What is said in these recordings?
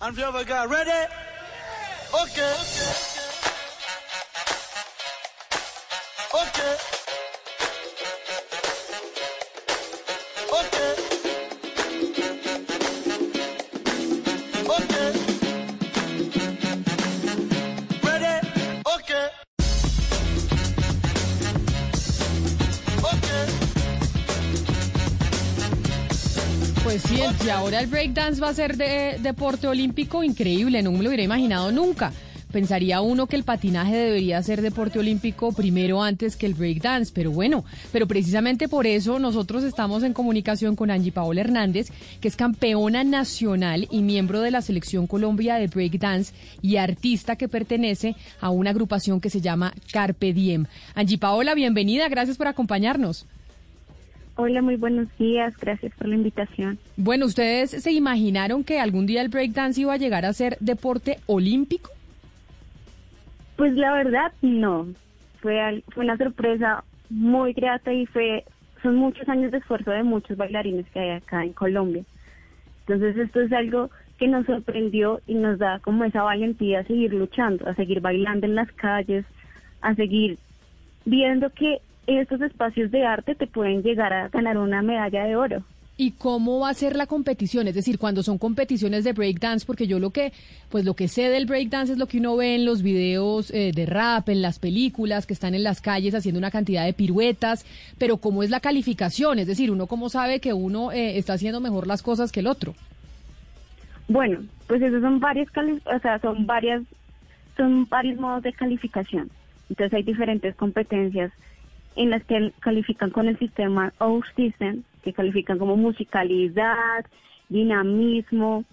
And we have a guy ready? Okay. okay. Y ahora el breakdance va a ser de deporte olímpico increíble, no me lo hubiera imaginado nunca. Pensaría uno que el patinaje debería ser deporte olímpico primero antes que el breakdance, pero bueno, pero precisamente por eso nosotros estamos en comunicación con Angie Paola Hernández, que es campeona nacional y miembro de la selección Colombia de breakdance y artista que pertenece a una agrupación que se llama Carpe Diem. Angie Paola, bienvenida, gracias por acompañarnos. Hola, muy buenos días. Gracias por la invitación. Bueno, ¿ustedes se imaginaron que algún día el breakdance iba a llegar a ser deporte olímpico? Pues la verdad, no. Fue, fue una sorpresa muy grata y fue son muchos años de esfuerzo de muchos bailarines que hay acá en Colombia. Entonces esto es algo que nos sorprendió y nos da como esa valentía a seguir luchando, a seguir bailando en las calles, a seguir viendo que estos espacios de arte te pueden llegar a ganar una medalla de oro. ¿Y cómo va a ser la competición? Es decir, cuando son competiciones de breakdance, porque yo lo que, pues lo que sé del breakdance es lo que uno ve en los videos eh, de rap, en las películas, que están en las calles haciendo una cantidad de piruetas, pero ¿cómo es la calificación? Es decir, uno cómo sabe que uno eh, está haciendo mejor las cosas que el otro. Bueno, pues esos son varias, cali- o sea, son varias, son varios modos de calificación. Entonces hay diferentes competencias en las que califican con el sistema O que califican como musicalidad, dinamismo.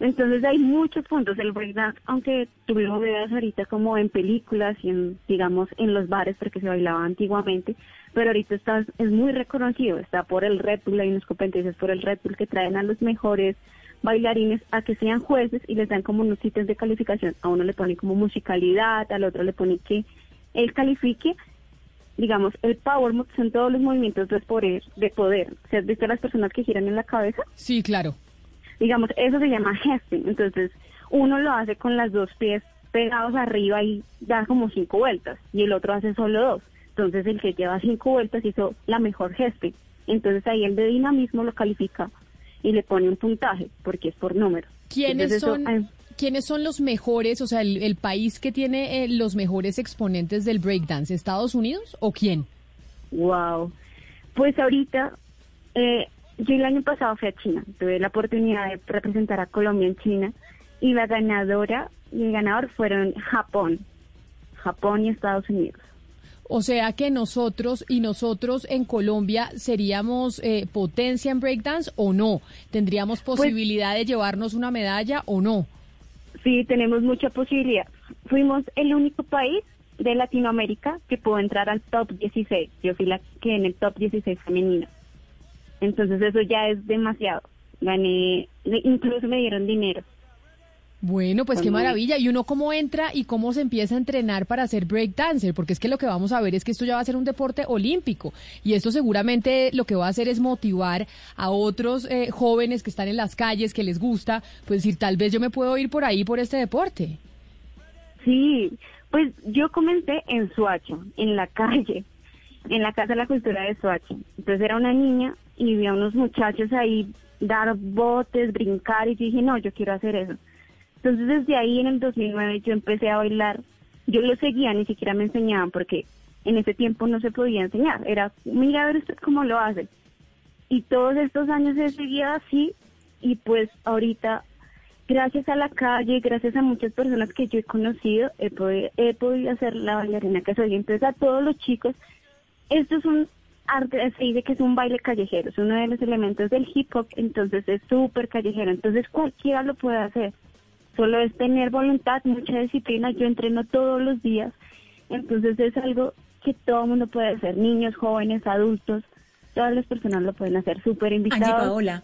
Entonces hay muchos puntos. El breakdance, aunque tú lo veas ahorita como en películas y en, digamos, en los bares, porque se bailaba antiguamente, pero ahorita está, es muy reconocido. Está por el Red Bull, hay unas competencias por el Red Bull que traen a los mejores bailarines a que sean jueces y les dan como unos sitios de calificación. A uno le ponen como musicalidad, al otro le ponen que él califique digamos, el power move son todos los movimientos de poder, de poder. ¿Se has visto las personas que giran en la cabeza? Sí, claro. Digamos, eso se llama gesting. Entonces, uno lo hace con las dos pies pegados arriba y da como cinco vueltas, y el otro hace solo dos. Entonces, el que lleva cinco vueltas hizo la mejor gesting. Entonces, ahí el de dinamismo lo califica y le pone un puntaje, porque es por número. ¿Quiénes Entonces, eso, son, ay, ¿quiénes son los mejores, o sea, el, el país que tiene eh, los mejores exponentes del breakdance? ¿Estados Unidos o quién? Wow. Pues ahorita, eh, yo el año pasado fui a China, tuve la oportunidad de representar a Colombia en China y la ganadora y el ganador fueron Japón, Japón y Estados Unidos. O sea que nosotros y nosotros en Colombia seríamos eh, potencia en breakdance o no? ¿Tendríamos posibilidad de llevarnos una medalla o no? Sí, tenemos mucha posibilidad. Fuimos el único país de Latinoamérica que pudo entrar al top 16. Yo fui la que en el top 16 femenino. Entonces eso ya es demasiado. Gané, incluso me dieron dinero. Bueno, pues qué maravilla. ¿Y uno cómo entra y cómo se empieza a entrenar para ser breakdancer? Porque es que lo que vamos a ver es que esto ya va a ser un deporte olímpico. Y esto seguramente lo que va a hacer es motivar a otros eh, jóvenes que están en las calles, que les gusta, pues decir, tal vez yo me puedo ir por ahí por este deporte. Sí, pues yo comencé en Suacho, en la calle, en la Casa de la Cultura de Suacho. Entonces era una niña y vi a unos muchachos ahí dar botes, brincar y dije, no, yo quiero hacer eso. Entonces desde ahí en el 2009 yo empecé a bailar. Yo lo seguía, ni siquiera me enseñaban porque en ese tiempo no se podía enseñar. Era, mira a ver usted cómo lo hace. Y todos estos años he seguido así y pues ahorita gracias a la calle, gracias a muchas personas que yo he conocido, he podido, he podido ser la bailarina que soy. Entonces a todos los chicos, esto es un arte, se dice que es un baile callejero, es uno de los elementos del hip hop, entonces es súper callejero, entonces cualquiera lo puede hacer. Solo es tener voluntad, mucha disciplina. Yo entreno todos los días, entonces es algo que todo el mundo puede hacer, niños, jóvenes, adultos, todas las personas lo pueden hacer, súper invitados. Angie Paola,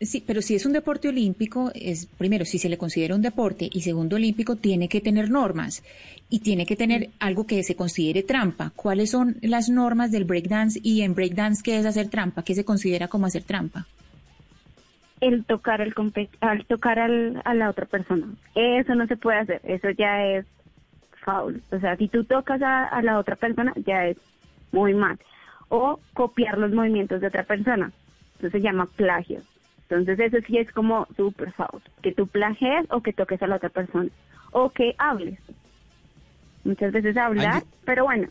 sí, pero si es un deporte olímpico, es primero, si se le considera un deporte y segundo olímpico, tiene que tener normas y tiene que tener algo que se considere trampa. ¿Cuáles son las normas del breakdance y en breakdance qué es hacer trampa? ¿Qué se considera como hacer trampa? El tocar el al tocar al, a la otra persona. Eso no se puede hacer, eso ya es foul. O sea, si tú tocas a, la otra persona, ya es muy mal. O copiar los movimientos de otra persona. Eso se llama plagio. Entonces eso sí es como super foul. Que tú plagies o que toques a la otra persona. O que hables. Muchas veces hablar, pero bueno,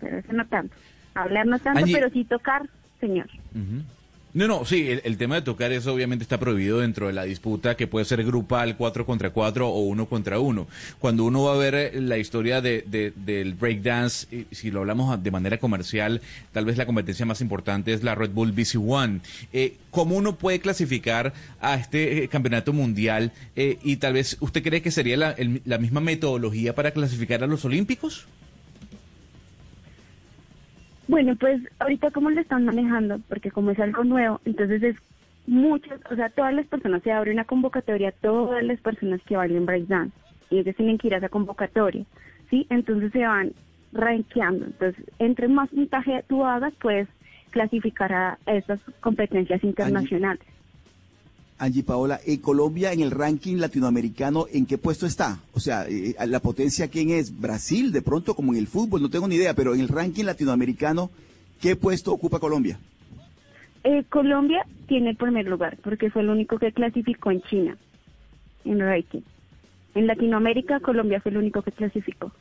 pero eso no tanto. Hablar no tanto, pero sí tocar, señor. No, no, sí, el, tema de tocar eso obviamente está prohibido dentro de la disputa que puede ser grupal, 4 contra 4 o 1 contra 1. Cuando uno va a ver eh, la historia de, del breakdance, si lo hablamos de manera comercial, tal vez la competencia más importante es la Red Bull BC One. Eh, ¿Cómo uno puede clasificar a este eh, campeonato mundial eh, y tal vez usted cree que sería la misma metodología para clasificar a los Olímpicos? Bueno, pues ahorita cómo lo están manejando, porque como es algo nuevo, entonces es muchas, o sea, todas las personas, se abre una convocatoria, todas las personas que bailen breakdance, y ellos tienen que ir a esa convocatoria, ¿sí? Entonces se van rankeando, entonces entre más puntaje tú hagas, puedes clasificar a estas competencias internacionales. Angie Paola, ¿en Colombia en el ranking latinoamericano en qué puesto está? O sea, eh, eh, la potencia quién es? Brasil, de pronto como en el fútbol, no tengo ni idea, pero en el ranking latinoamericano, ¿qué puesto ocupa Colombia? Eh, Colombia tiene el primer lugar porque fue el único que clasificó en China en ranking. En Latinoamérica, Colombia fue el único que clasificó.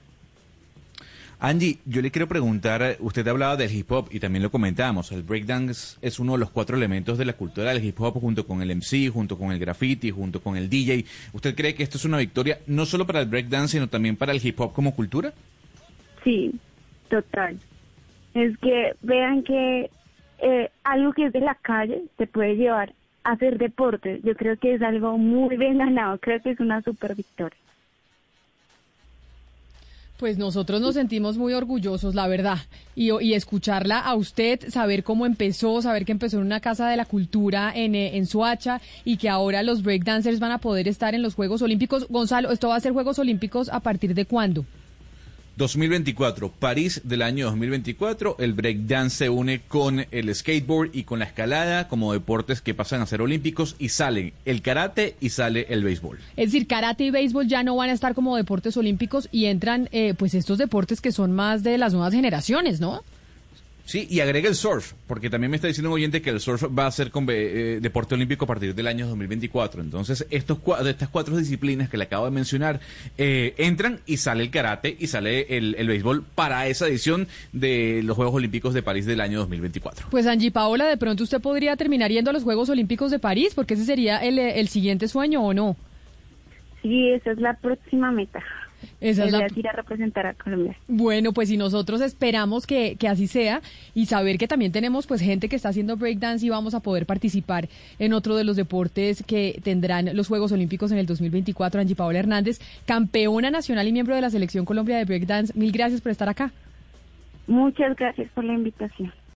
Angie, yo le quiero preguntar, usted hablaba del hip hop y también lo comentábamos, el breakdance es uno de los cuatro elementos de la cultura del hip hop junto con el MC, junto con el graffiti, junto con el DJ. ¿Usted cree que esto es una victoria no solo para el breakdance, sino también para el hip hop como cultura? Sí, total. Es que vean que eh, algo que es de la calle se puede llevar a hacer deporte. Yo creo que es algo muy bien ganado, creo que es una super victoria. Pues nosotros nos sentimos muy orgullosos, la verdad. Y, y, escucharla a usted, saber cómo empezó, saber que empezó en una casa de la cultura en, eh, en Suacha y que ahora los breakdancers van a poder estar en los Juegos Olímpicos. Gonzalo, ¿esto va a ser Juegos Olímpicos a partir de cuándo? 2024, París del año 2024, el breakdance se une con el skateboard y con la escalada como deportes que pasan a ser olímpicos y salen el karate y sale el béisbol. Es decir, karate y béisbol ya no van a estar como deportes olímpicos y entran eh, pues estos deportes que son más de las nuevas generaciones, ¿no? Sí, y agrega el surf, porque también me está diciendo un oyente que el surf va a ser con, eh, deporte olímpico a partir del año 2024. Entonces, estos de estas cuatro disciplinas que le acabo de mencionar eh, entran y sale el karate y sale el, béisbol para esa edición de los Juegos Olímpicos de París del año 2024. Pues Angie Paola, de pronto usted podría terminar yendo a los Juegos Olímpicos de París, porque ese sería el, el siguiente sueño, ¿o no? Sí, esa es la próxima meta. Esa es la... ir a representar a Colombia. Bueno, pues y nosotros esperamos que, que, así sea y saber que también tenemos pues gente que está haciendo breakdance y vamos a poder participar en otro de los deportes que tendrán los Juegos Olímpicos en el 2024. Angie Paola Hernández, campeona nacional y miembro de la Selección Colombia de Breakdance. Mil gracias por estar acá. Muchas gracias por la invitación.